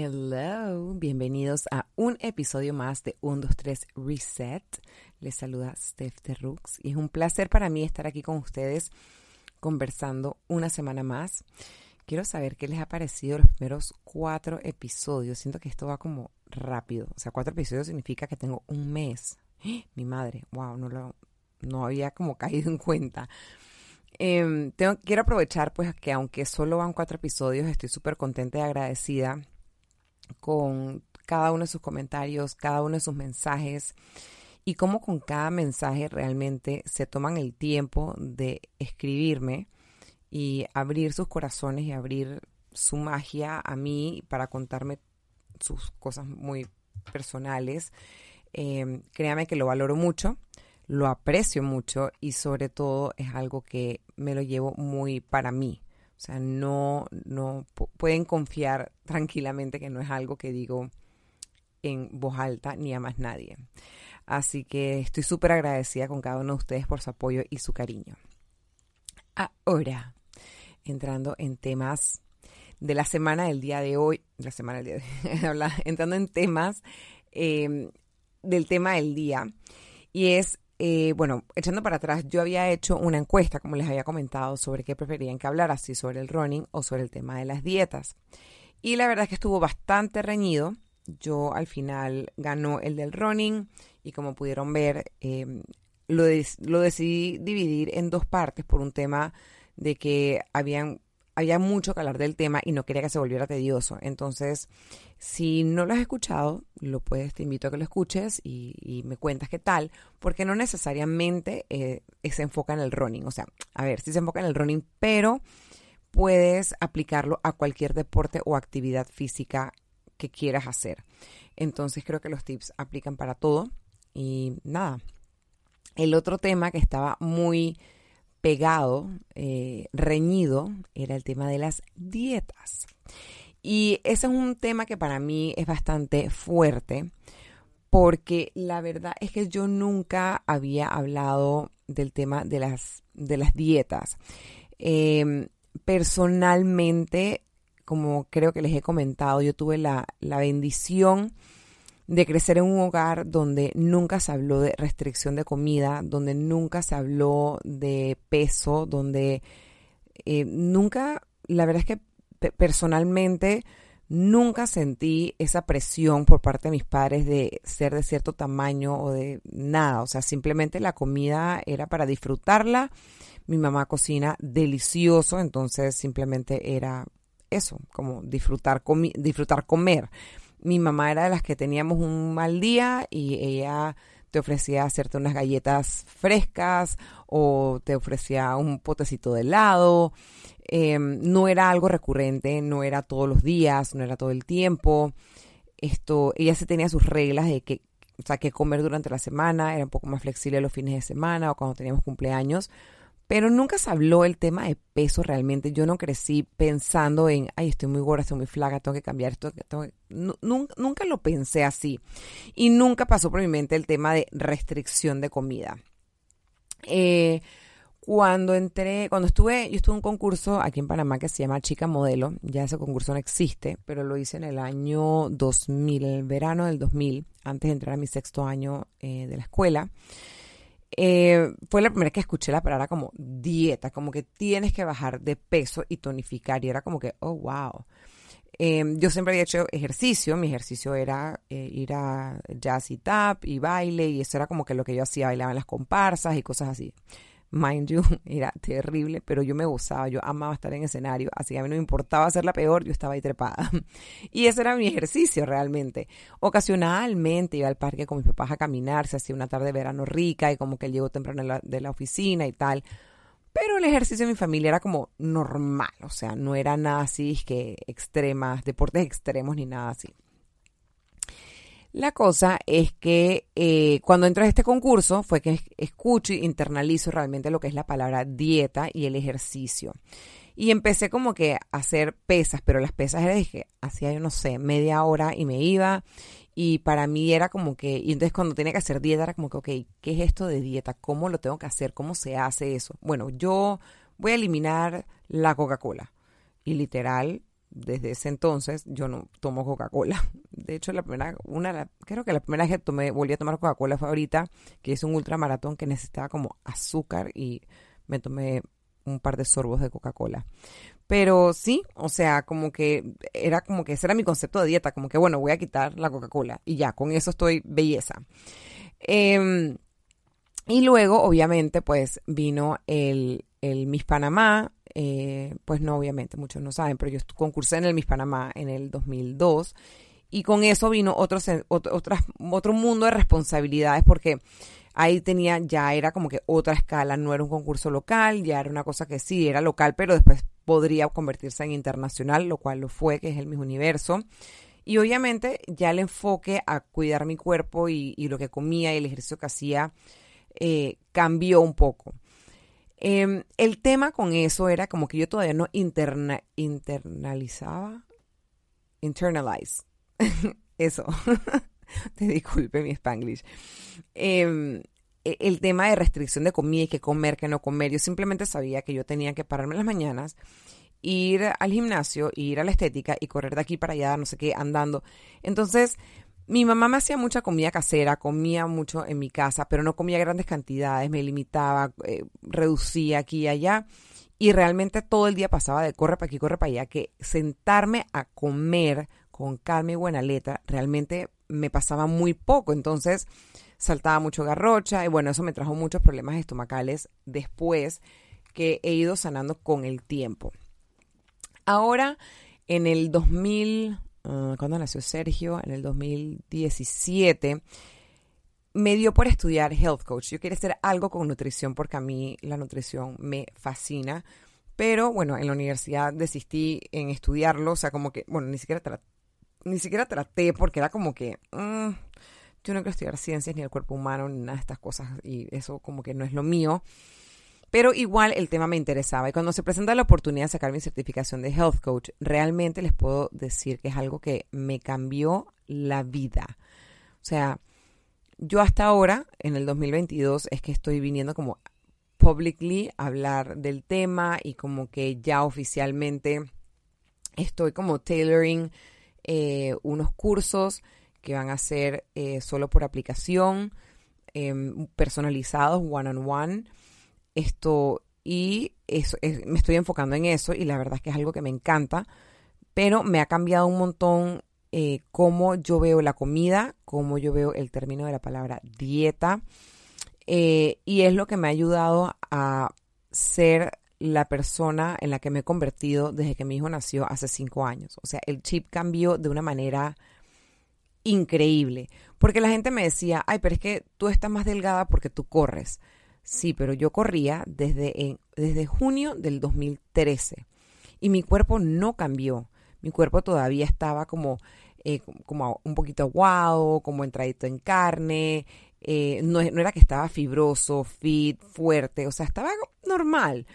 Hello, bienvenidos a un episodio más de 1, 2, 3 Reset. Les saluda Steph de Rooks y es un placer para mí estar aquí con ustedes conversando una semana más. Quiero saber qué les ha parecido los primeros cuatro episodios. Siento que esto va como rápido. O sea, cuatro episodios significa que tengo un mes. Mi madre, wow, no lo, no había como caído en cuenta. Em, quiero aprovechar pues que aunque solo van cuatro episodios, estoy súper contenta y agradecida con cada uno de sus comentarios, cada uno de sus mensajes y cómo con cada mensaje realmente se toman el tiempo de escribirme y abrir sus corazones y abrir su magia a mí para contarme sus cosas muy personales. Eh, créame que lo valoro mucho, lo aprecio mucho y sobre todo es algo que me lo llevo muy para mí. O sea, no, no pueden confiar tranquilamente que no es algo que digo en voz alta ni a más nadie. Así que estoy súper agradecida con cada uno de ustedes por su apoyo y su cariño. Ahora, entrando en temas de la semana del día de hoy, la semana del día de hoy, entrando en temas eh, del tema del día, y es eh, bueno, echando para atrás, yo había hecho una encuesta, como les había comentado, sobre qué preferían que hablara, si sobre el running o sobre el tema de las dietas. Y la verdad es que estuvo bastante reñido. Yo al final ganó el del running y como pudieron ver, em, lo, lo decidí dividir en dos partes por un tema de que habían había mucho que hablar del tema y no quería que se volviera tedioso. Entonces, si no lo has escuchado, lo puedes, te invito a que lo escuches y, me cuentas qué tal, porque no necesariamente eh, se enfoca en el running. O sea, a ver, sí se enfoca en el running, pero puedes aplicarlo a cualquier deporte o actividad física que quieras hacer. Entonces, creo que los tips aplican para todo. Y nada, el otro tema que estaba muy pegado, eh, reñido, era el tema de las dietas. Y ese es un tema que para mí es bastante fuerte, porque la verdad es que yo nunca había hablado del tema de las, de las dietas. Em, personalmente, como creo que les he comentado, yo tuve la, la bendición de crecer en un hogar donde nunca se habló de restricción de comida, donde nunca se habló de peso, donde eh, nunca, la verdad es que personalmente nunca sentí esa presión por parte de mis padres de ser de cierto tamaño o de nada, o sea, simplemente la comida era para disfrutarla. Mi mamá cocina delicioso, entonces simplemente era eso, como disfrutar, disfrutar comer mi mamá era de las que teníamos un mal día y ella te ofrecía hacerte unas galletas frescas o te ofrecía un potecito de helado. Em, no era algo recurrente, no era todos los días, no era todo el tiempo. Esto, ella se tenía sus reglas de que, o sea, que comer durante la semana, era un poco más flexible los fines de semana o cuando teníamos cumpleaños pero nunca se habló el tema de peso realmente. Yo no crecí pensando en, ay, estoy muy gorda, estoy muy flaca, tengo que cambiar esto. nunca, lo pensé así. Y nunca pasó por mi mente el tema de restricción de comida. Eh, cuando entré, cuando estuve, yo estuve en un concurso aquí en Panamá que se llama Chica Modelo, ya ese concurso no existe, pero lo hice en el año 2000, el verano del 2000, antes de entrar a mi sexto año eh, de la escuela. Eh, fue la primera que escuché la palabra como dieta, como que tienes que bajar de peso y tonificar. Y era como que, oh, wow. Em, yo siempre había hecho ejercicio, mi ejercicio era eh, ir a jazz y tap y baile, y eso era como que lo que yo hacía, bailaba en las comparsas y cosas así mind you, era terrible, pero yo me gozaba, yo amaba estar en escenario, así que a mí no me importaba ser la peor, yo estaba ahí trepada. Y ese era mi ejercicio realmente. Ocasionalmente iba al parque con mis papás a caminar, se hacía una tarde de verano rica y como que él llegó temprano de la, oficina y tal. Pero el ejercicio de mi familia era como normal, o sea, no era nada así que extremas, deportes extremos ni nada así. La cosa es que eh, cuando entro a este concurso fue que escucho y internalizo realmente lo que es la palabra dieta y el ejercicio. Y empecé como que a hacer pesas, pero las pesas era que hacía yo no sé, media hora y me iba. Y para mí era como que, y entonces cuando tenía que hacer dieta era como que, ok, ¿qué es esto de dieta? ¿Cómo lo tengo que hacer? ¿Cómo se hace eso? Bueno, yo voy a eliminar la Coca-Cola. Y literal, desde ese entonces yo no tomo Coca-Cola. De hecho, la primera, una, creo que la primera vez que tomé, volví a tomar Coca-Cola fue ahorita, que es un ultramaratón que necesitaba como azúcar y me tomé un par de sorbos de Coca-Cola. Pero sí, o sea, como que era como que ese era mi concepto de dieta, como que bueno, voy a quitar la Coca-Cola y ya, con eso estoy belleza. Em, y luego, obviamente, pues vino el, el Miss Panamá, eh, pues no, obviamente, muchos no saben, pero yo concursé en el Miss Panamá en el 2002 y con eso vino otro, otro, otro mundo de responsabilidades porque ahí tenía, ya era como que otra escala, no era un concurso local, ya era una cosa que sí, era local, pero después podría convertirse en internacional, lo cual lo fue, que es el mismo universo. Y obviamente ya el enfoque a cuidar mi cuerpo y, lo que comía y el ejercicio que hacía eh, cambió un poco. Em, el tema con eso era como que yo todavía no interna, internalizaba, internalize, eso, te disculpe mi spanglish. Em, e, el tema de restricción de comida y qué comer, qué no comer. Yo simplemente sabía que yo tenía que pararme en las mañanas, ir al gimnasio, ir a la estética y correr de aquí para allá, no sé qué, andando. Entonces, mi mamá me hacía mucha comida casera, comía mucho en mi casa, pero no comía grandes cantidades, me limitaba, eh, reducía aquí y allá. Y realmente todo el día pasaba de corre para aquí, corre para allá, que sentarme a comer con calma y buena letra, realmente me pasaba muy poco. Entonces, saltaba mucho garrocha y bueno, eso me trajo muchos problemas estomacales después que he ido sanando con el tiempo. Ahora, en el 2000, uh, cuando nació Sergio, en el 2017, me dio por estudiar health coach. Yo quería hacer algo con nutrición porque a mí la nutrición me fascina. Pero bueno, en la universidad desistí en estudiarlo, o sea, como que, bueno, ni siquiera, ni siquiera traté porque era como que, mm, yo no quiero estudiar ciencias ni el cuerpo humano ni nada de estas cosas y eso como que no es lo mío. Pero igual el tema me interesaba y cuando se presenta la oportunidad de sacar mi certificación de health coach, realmente les puedo decir que es algo que me cambió la vida. O sea, yo hasta ahora, en el 2022, es que estoy viniendo como publicly a hablar del tema y como que ya oficialmente estoy como tailoring eh, unos cursos que van a ser eh, solo por aplicación, em, personalizados, one on one. Esto, y eso, me estoy enfocando en eso y la verdad es que es algo que me encanta, pero me ha cambiado un montón eh, cómo yo veo la comida, cómo yo veo el término de la palabra dieta, eh, y es lo que me ha ayudado a ser la persona en la que me he convertido desde que mi hijo nació hace cinco años. O sea, el chip cambió de una manera increíble. Porque la gente me decía, ay, pero es que tú estás más delgada porque tú corres. Sí, pero yo corría desde, desde junio del 2013 y mi cuerpo no cambió. Mi cuerpo todavía estaba como, eh, como un poquito aguado, como entradito en carne. Eh, no, era que estaba fibroso, fit, fuerte, o sea, estaba normal.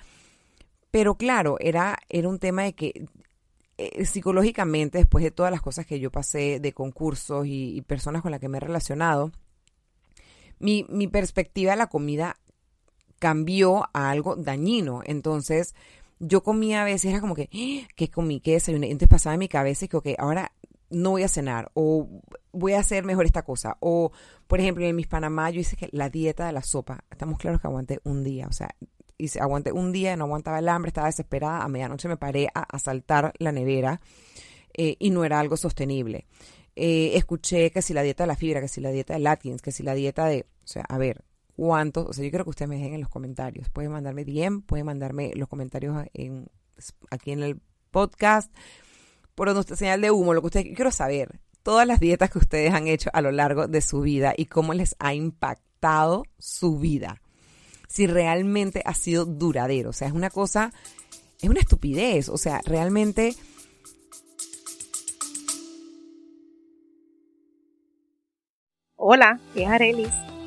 Pero claro, era, era un tema de que eh, psicológicamente, después de todas las cosas que yo pasé de concursos y, personas con las que me he relacionado, mi, mi, perspectiva de la comida cambió a algo dañino. Entonces, yo comía a veces, era como que, ah, ¿qué comí? ¿Qué desayuné? Entonces pasaba en mi cabeza que, ok, ahora no voy a cenar o voy a hacer mejor esta cosa. O, por ejemplo, en mis Panamá yo hice que la dieta de la sopa, estamos claros que aguanté un día, o sea, y aguanté un día, no aguantaba el hambre, estaba desesperada, a medianoche me paré a asaltar la nevera eh, y no era algo sostenible. Eh, escuché que si la dieta de la fibra, que si la dieta de Atkins, que si la dieta de, o sea, a ver, ¿cuántos? O sea, yo quiero que ustedes me dejen en los comentarios. Pueden mandarme DM, pueden mandarme los comentarios en, aquí en el podcast, por nuestra señal de humo, lo que ustedes, quiero saber, todas las dietas que ustedes han hecho a lo largo de su vida y cómo les ha impactado su vida si realmente ha sido duradero. O sea, es una cosa, es una estupidez. O sea, realmente... Hola, es Arelis.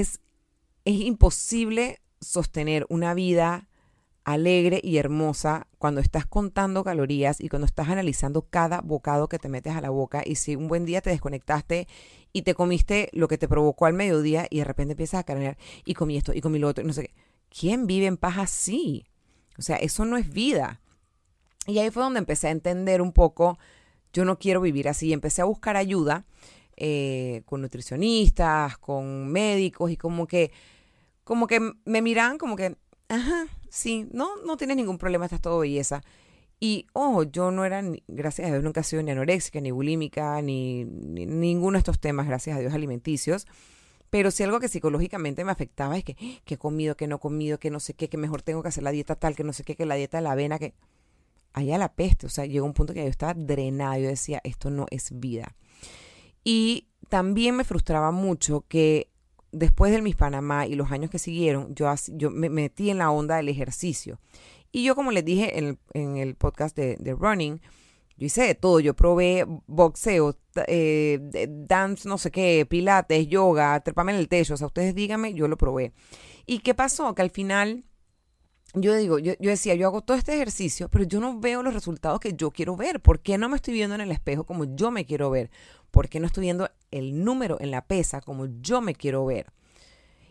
Es, es imposible sostener una vida alegre y hermosa cuando estás contando calorías y cuando estás analizando cada bocado que te metes a la boca y si un buen día te desconectaste y te comiste lo que te provocó al mediodía y de repente empiezas a caminar y comí esto y comí lo otro y no sé. ¿Quién vive en paz así? O sea, eso no es vida. Y ahí fue donde empecé a entender un poco, yo no quiero vivir así. Empecé a buscar ayuda eh, con nutricionistas, con médicos y como que, como que me miran como que, ajá, sí, no, no tienes ningún problema, estás todo belleza. Y, oh, yo no era, gracias a Dios, nunca he sido ni anoréxica, ni bulímica, ni, ninguno de estos temas, gracias a Dios, alimenticios. Pero si algo que psicológicamente me afectaba es que, que he comido, que no he comido, que no sé qué, que mejor tengo que hacer la dieta tal, que no sé qué, que la dieta de la avena, que allá la peste. O sea, llegó un punto que yo estaba drenada. Yo decía, esto no es vida. Y también me frustraba mucho que después del Miss Panamá y los años que siguieron, yo, yo me metí en la onda del ejercicio. Y yo, como les dije en el, podcast de, Running, yo hice de todo. Yo probé boxeo, eh, dance, no sé qué, pilates, yoga, trepame en el techo. O sea, ustedes díganme, yo lo probé. ¿Y qué pasó? Que al final, yo digo, yo, yo, decía, yo hago todo este ejercicio, pero yo no veo los resultados que yo quiero ver. ¿Por qué no me estoy viendo en el espejo como yo me quiero ver? ¿Por qué no estoy viendo el número en la pesa como yo me quiero ver?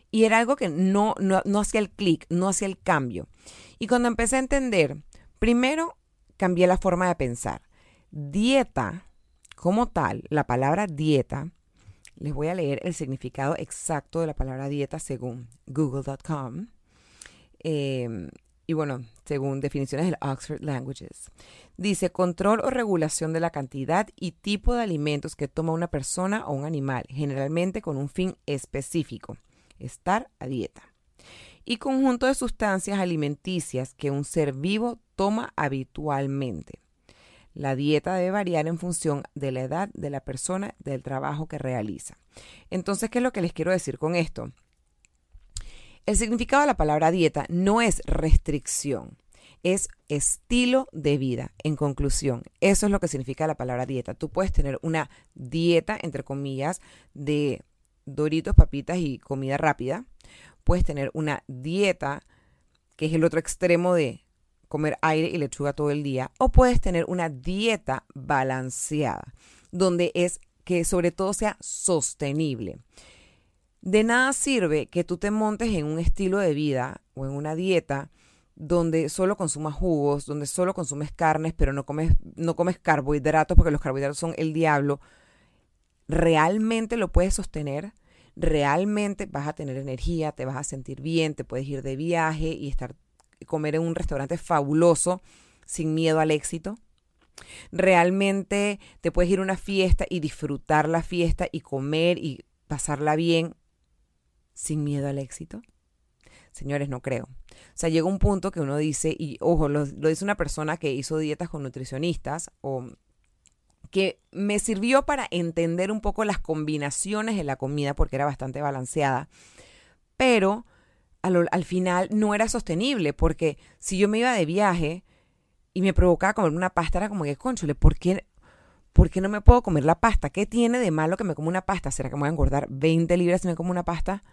Y era algo que no, no, no hacía el clic, no hacía el cambio. Y cuando empecé a entender, primero cambié la forma de pensar. Dieta, como tal, la palabra dieta, les voy a leer el significado exacto de la palabra dieta según google.com. Em, y bueno, según definiciones del Oxford Languages. Dice control o regulación de la cantidad y tipo de alimentos que toma una persona o un animal, generalmente con un fin específico, estar a dieta y conjunto de sustancias alimenticias que un ser vivo toma habitualmente. La dieta debe variar en función de la edad de la persona, del trabajo que realiza. Entonces, ¿qué es lo que les quiero decir con esto? El significado de la palabra dieta no es restricción, es estilo de vida. En conclusión, eso es lo que significa la palabra dieta. Tú puedes tener una dieta, entre comillas, de doritos, papitas y comida rápida, puedes tener una dieta, que es el otro extremo de comer aire y lechuga todo el día, o puedes tener una dieta balanceada, donde es que sobre todo sea sostenible. De nada sirve que tú te montes en un estilo de vida o en una dieta donde solo consumas jugos, donde solo consumes carnes, pero no comes, no comes carbohidratos porque los carbohidratos son el diablo. ¿Realmente lo puedes sostener? realmente vas a tener energía, te vas a sentir bien, te puedes ir de viaje y estar comer en un restaurante fabuloso sin miedo al éxito. Realmente te puedes ir a una fiesta y disfrutar la fiesta y comer y pasarla bien sin miedo al éxito. Señores, no creo. O sea, llega un punto que uno dice, y ojo, lo, lo dice una persona que hizo dietas con nutricionistas o que me sirvió para entender un poco las combinaciones de la comida porque era bastante balanceada, pero al, final no era sostenible porque si yo me iba de viaje y me provocaba comer una pasta, era como que, conchole, ¿por qué, ¿por qué no me puedo comer la pasta? ¿Qué tiene de malo que me como una pasta? ¿Será que me voy a engordar 20 libras si me como una pasta?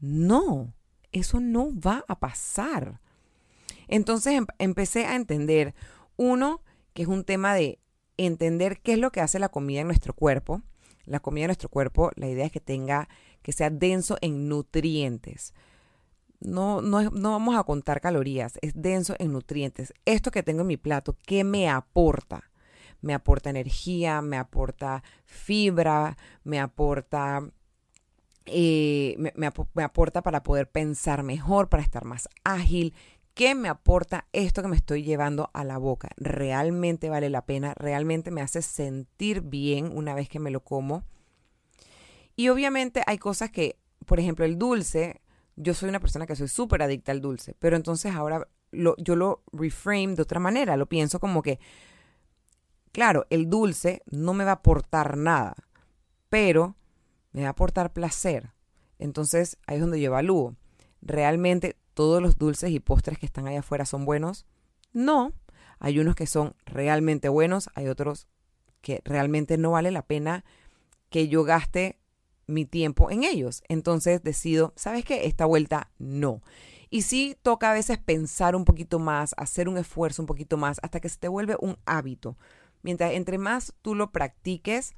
No, eso no va a pasar. Entonces em, empecé a entender, uno, que es un tema de entender qué es lo que hace la comida en nuestro cuerpo. La comida en nuestro cuerpo, la idea es que tenga, que sea denso en nutrientes. No, no, no vamos a contar calorías, es denso en nutrientes. Esto que tengo en mi plato, ¿qué me aporta? Me aporta energía, me aporta fibra, me aporta eh, me, aporta para poder pensar mejor, para estar más ágil, ¿Qué me aporta esto que me estoy llevando a la boca? ¿Realmente vale la pena? ¿Realmente me hace sentir bien una vez que me lo como? Y obviamente hay cosas que, por ejemplo, el dulce, yo soy una persona que soy súper adicta al dulce, pero entonces ahora yo lo reframe de otra manera, lo pienso como que, claro, el dulce no me va a aportar nada, pero me va a aportar placer. Entonces ahí es donde yo evalúo. ¿Realmente todos los dulces y postres que están allá afuera son buenos? No. Hay unos que son realmente buenos, hay otros que realmente no vale la pena que yo gaste mi tiempo en ellos. Entonces decido, ¿sabes qué? Esta vuelta no. Y sí toca a veces pensar un poquito más, hacer un esfuerzo un poquito más, hasta que se te vuelve un hábito. Mientras entre más tú lo practiques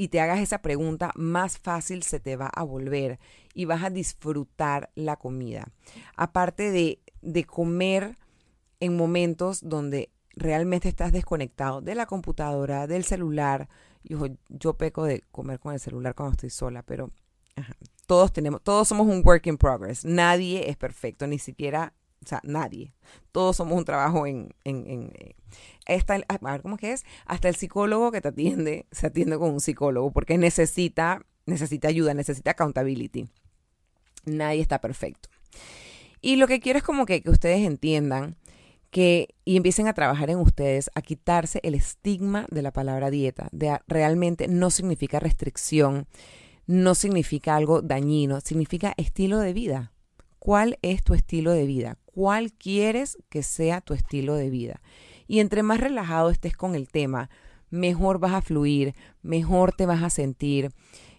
y te hagas esa pregunta, más fácil se te va a volver y vas a disfrutar la comida. Aparte de, de comer en momentos donde realmente estás desconectado de la computadora, del celular. Yo, yo peco de comer con el celular cuando estoy sola, pero todos tenemos, todos somos un work in progress. Nadie es perfecto, ni siquiera, o sea, nadie. Todos somos un trabajo en, en, en eh, a ver cómo que es, hasta el psicólogo que te atiende, se atiende con un psicólogo porque necesita, necesita ayuda, necesita accountability. Nadie está perfecto. Y lo que quiero es como que, que ustedes entiendan que y empiecen a trabajar en ustedes, a quitarse el estigma de la palabra dieta, de realmente no significa restricción, no significa algo dañino, significa estilo de vida. ¿Cuál es tu estilo de vida? ¿Cuál quieres que sea tu estilo de vida? Y entre más relajado estés con el tema, mejor vas a fluir, mejor te vas a sentir,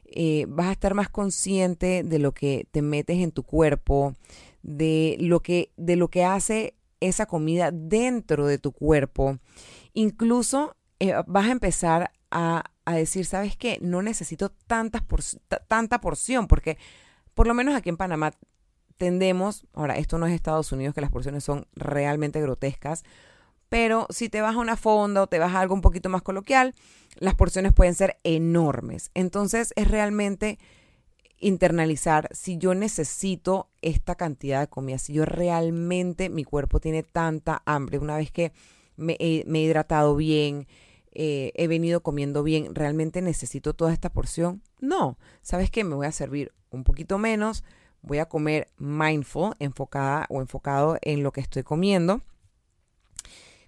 eh, vas a estar más consciente de lo que te metes en tu cuerpo, de lo que, de lo que hace esa comida dentro de tu cuerpo. Incluso eh, vas a empezar a, decir, ¿sabes qué? No necesito tantas tanta porción, porque por lo menos aquí en Panamá tendemos, ahora esto no es Estados Unidos, que las porciones son realmente grotescas, pero si te vas a una fonda o te vas a algo un poquito más coloquial, las porciones pueden ser enormes. Entonces es realmente internalizar si yo necesito esta cantidad de comida, si yo realmente mi cuerpo tiene tanta hambre, una vez que me he, hidratado bien, eh, he venido comiendo bien, ¿realmente necesito toda esta porción? No, ¿sabes qué? Me voy a servir un poquito menos, voy a comer mindful, enfocada o enfocado en lo que estoy comiendo,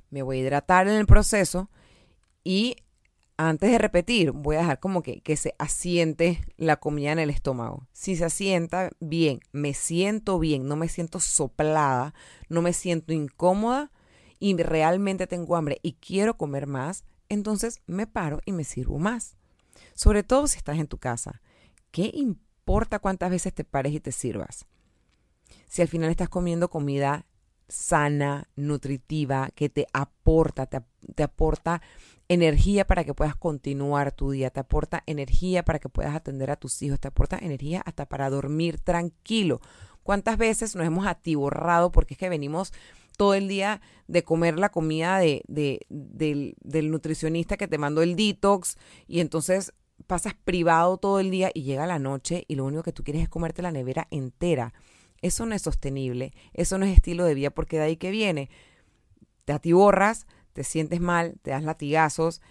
me voy a hidratar en el proceso y antes de repetir, voy a dejar como que, que se asiente la comida en el estómago. Si se asienta bien, me siento bien, no me siento soplada, no me siento incómoda y realmente tengo hambre y quiero comer más, entonces me paro y me sirvo más. Sobre todo si estás en tu casa. ¿Qué importa cuántas veces te pares y te sirvas? Si al final estás comiendo comida sana, nutritiva, que te aporta, te, aporta energía para que puedas continuar tu día, te aporta energía para que puedas atender a tus hijos, te aporta energía hasta para dormir tranquilo. ¿Cuántas veces nos hemos atiborrado porque es que venimos todo el día de comer la comida de, del, del nutricionista que te mandó el detox y entonces pasas privado todo el día y llega la noche y lo único que tú quieres es comerte la nevera entera? Eso no es sostenible, eso no es estilo de vida porque de ahí que viene. Te atiborras, te sientes mal, te das latigazos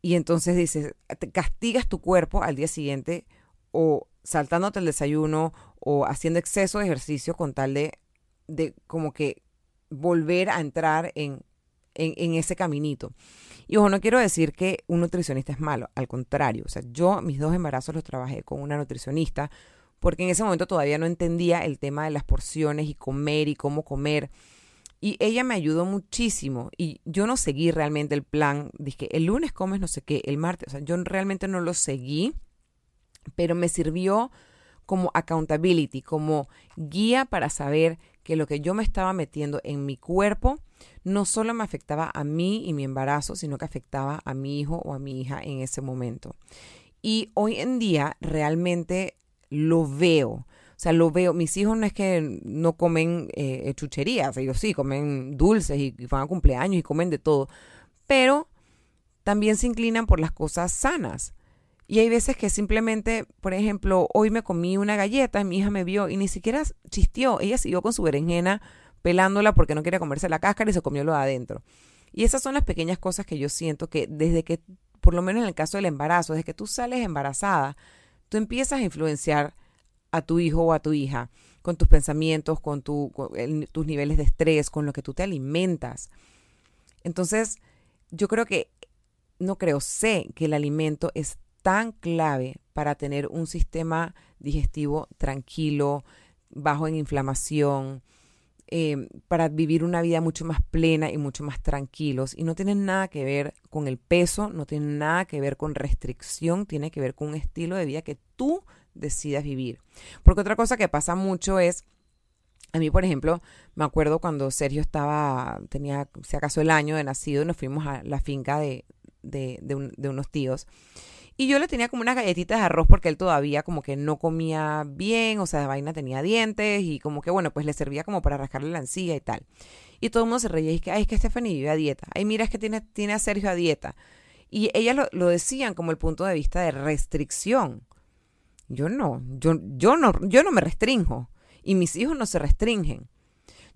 y entonces dices, te castigas tu cuerpo al día siguiente o saltándote el desayuno o haciendo exceso de ejercicio con tal de, de como que volver a entrar en, en, ese caminito. Y ojo, no quiero decir que un nutricionista es malo, al contrario, o sea, yo mis dos embarazos los trabajé con una nutricionista porque en ese momento todavía no entendía el tema de las porciones y comer y cómo comer. Y ella me ayudó muchísimo y yo no seguí realmente el plan. Dije, el lunes comes no sé qué, el martes, o sea, yo realmente no lo seguí, pero me sirvió como accountability, como guía para saber que lo que yo me estaba metiendo en mi cuerpo no solo me afectaba a mí y mi embarazo, sino que afectaba a mi hijo o a mi hija en ese momento. Y hoy en día realmente lo veo. O sea, lo veo, mis hijos no es que no comen eh, chucherías, ellos sí, comen dulces y, van a cumpleaños y comen de todo, pero también se inclinan por las cosas sanas. Y hay veces que simplemente, por ejemplo, hoy me comí una galleta, mi hija me vio y ni siquiera chistió, ella siguió con su berenjena pelándola porque no quería comerse la cáscara y se comió lo de adentro. Y esas son las pequeñas cosas que yo siento que desde que, por lo menos en el caso del embarazo, desde que tú sales embarazada, tú empiezas a influenciar a tu hijo o a tu hija, con tus pensamientos, con, tu, tus niveles de estrés, con lo que tú te alimentas. Entonces, yo creo que, no creo, sé que el alimento es tan clave para tener un sistema digestivo tranquilo, bajo en inflamación, eh, para vivir una vida mucho más plena y mucho más tranquilos. Y no tienen nada que ver con el peso, no tienen nada que ver con restricción, tiene que ver con un estilo de vida que tú decidas vivir. Porque otra cosa que pasa mucho es, a mí, por ejemplo, me acuerdo cuando Sergio estaba, tenía, si acaso, el año de nacido y nos fuimos a la finca de, de unos tíos. Y yo le tenía como unas galletitas de arroz porque él todavía como que no comía bien, o sea, la vaina tenía dientes y como que bueno, pues le servía como para rascarle la encía y tal. Y todo el mundo se reía y es que, ay, es que Stephanie vive a dieta. Ay, mira, es que tiene, tiene a Sergio a dieta. Y ellas lo, lo decían como el punto de vista de restricción. Yo no, yo, yo no, yo no me restringo. Y mis hijos no se restringen.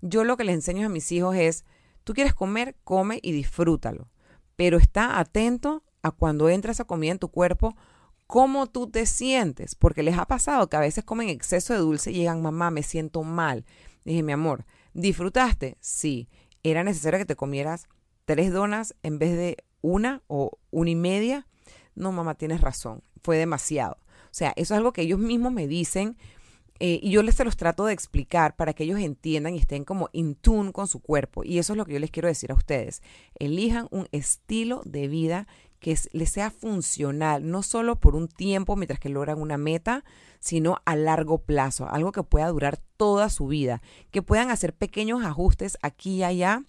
Yo lo que les enseño a mis hijos es, tú quieres comer, come y disfrútalo. Pero está atento a cuando entra esa comida en tu cuerpo, cómo tú te sientes, porque les ha pasado que a veces comen exceso de dulce y llegan, mamá, me siento mal. Dije, mi amor, ¿disfrutaste? Sí. ¿Era necesario que te comieras tres donas en vez de una o una y media? No, mamá, tienes razón, fue demasiado. O sea, eso es algo que ellos mismos me dicen eh, y yo les se los trato de explicar para que ellos entiendan y estén como in tune con su cuerpo. Y eso es lo que yo les quiero decir a ustedes. Elijan un estilo de vida que les sea funcional, no solo por un tiempo mientras que logran una meta, sino a largo plazo, algo que pueda durar toda su vida, que puedan hacer pequeños ajustes aquí y allá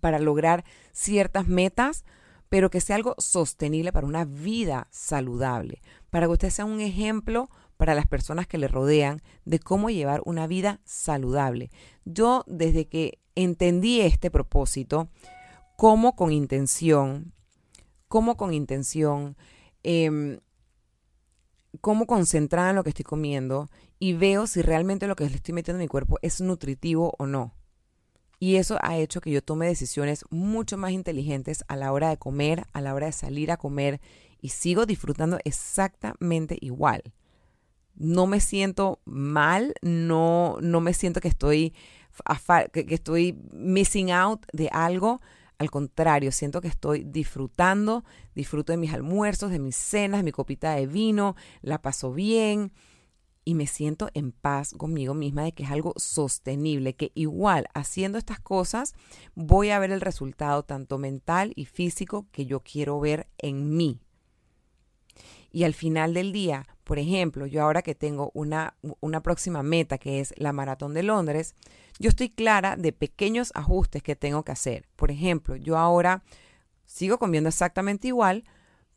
para lograr ciertas metas, pero que sea algo sostenible para una vida saludable, para que usted sea un ejemplo para las personas que le rodean de cómo llevar una vida saludable. Yo desde que entendí este propósito, como con intención, como con intención, eh, como concentrada en lo que estoy comiendo y veo si realmente lo que le estoy metiendo en mi cuerpo es nutritivo o no. Y eso ha hecho que yo tome decisiones mucho más inteligentes a la hora de comer, a la hora de salir a comer y sigo disfrutando exactamente igual. No me siento mal, no, no me siento que estoy, que estoy missing out de algo al contrario, siento que estoy disfrutando, disfruto de mis almuerzos, de mis cenas, de mi copita de vino, la paso bien y me siento en paz conmigo misma de que es algo sostenible, que igual haciendo estas cosas voy a ver el resultado tanto mental y físico que yo quiero ver en mí. Y al final del día, por ejemplo, yo ahora que tengo una, una próxima meta que es la maratón de Londres, yo estoy clara de pequeños ajustes que tengo que hacer. Por ejemplo, yo ahora sigo comiendo exactamente igual,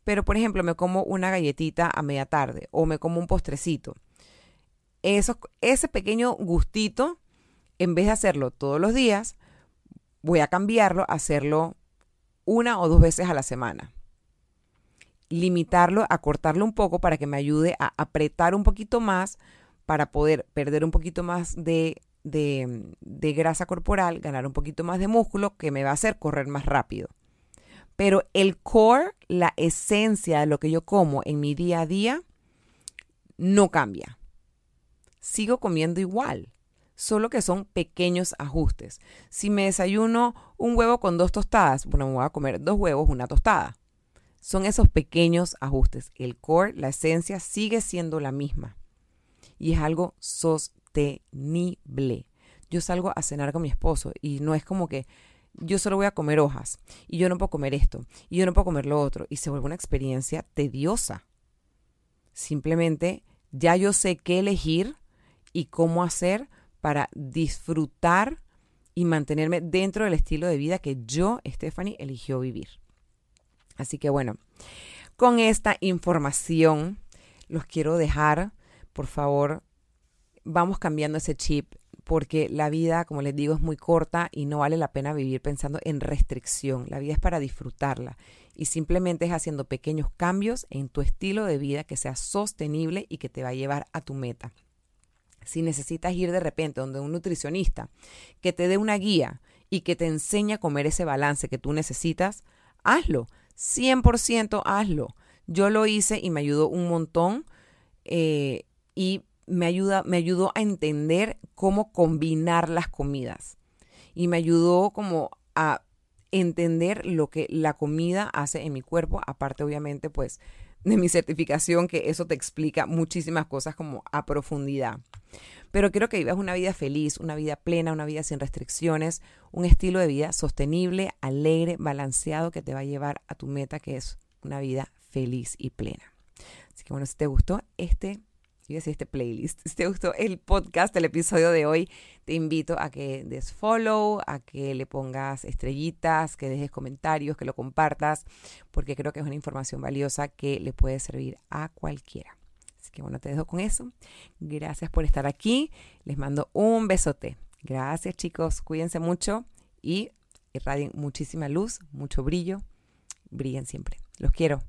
pero por ejemplo me como una galletita a media tarde o me como un postrecito. Eso, ese pequeño gustito, en vez de hacerlo todos los días, voy a cambiarlo a hacerlo una o dos veces a la semana. Limitarlo, acortarlo un poco para que me ayude a apretar un poquito más para poder perder un poquito más de de, grasa corporal, ganar un poquito más de músculo que me va a hacer correr más rápido. Pero el core, la esencia de lo que yo como en mi día a día, no cambia. Sigo comiendo igual, solo que son pequeños ajustes. Si me desayuno un huevo con dos tostadas, bueno, me voy a comer dos huevos, una tostada. Son esos pequeños ajustes. El core, la esencia, sigue siendo la misma. Y es algo sostenible sostenible. Yo salgo a cenar con mi esposo y no es como que yo solo voy a comer hojas y yo no puedo comer esto y yo no puedo comer lo otro y se vuelve una experiencia tediosa. Simplemente ya yo sé qué elegir y cómo hacer para disfrutar y mantenerme dentro del estilo de vida que yo, Stephanie, eligió vivir. Así que bueno, con esta información los quiero dejar. Por favor, vamos cambiando ese chip porque la vida, como les digo, es muy corta y no vale la pena vivir pensando en restricción. La vida es para disfrutarla y simplemente es haciendo pequeños cambios en tu estilo de vida que sea sostenible y que te va a llevar a tu meta. Si necesitas ir de repente donde un nutricionista que te dé una guía y que te enseñe a comer ese balance que tú necesitas, hazlo. 100% hazlo. Yo lo hice y me ayudó un montón eh, y me, ayuda, me ayudó a entender cómo combinar las comidas y me ayudó como a entender lo que la comida hace en mi cuerpo, aparte obviamente pues de mi certificación, que eso te explica muchísimas cosas como a profundidad. pero quiero que vivas una vida feliz, una vida plena, una vida sin restricciones, un estilo de vida sostenible, alegre, balanceado que te va a llevar a tu meta que es una vida feliz y plena. Así que bueno, si te gustó este y decir este playlist. Si te gustó el podcast, el episodio de hoy, te invito a que des follow, a que le pongas estrellitas, que dejes comentarios, que lo compartas, porque creo que es una información valiosa que le puede servir a cualquiera. Así que bueno, te dejo con eso. Gracias por estar aquí. Les mando un besote. Gracias chicos, cuídense mucho y irradien muchísima luz, mucho brillo. Brillen siempre. Los quiero.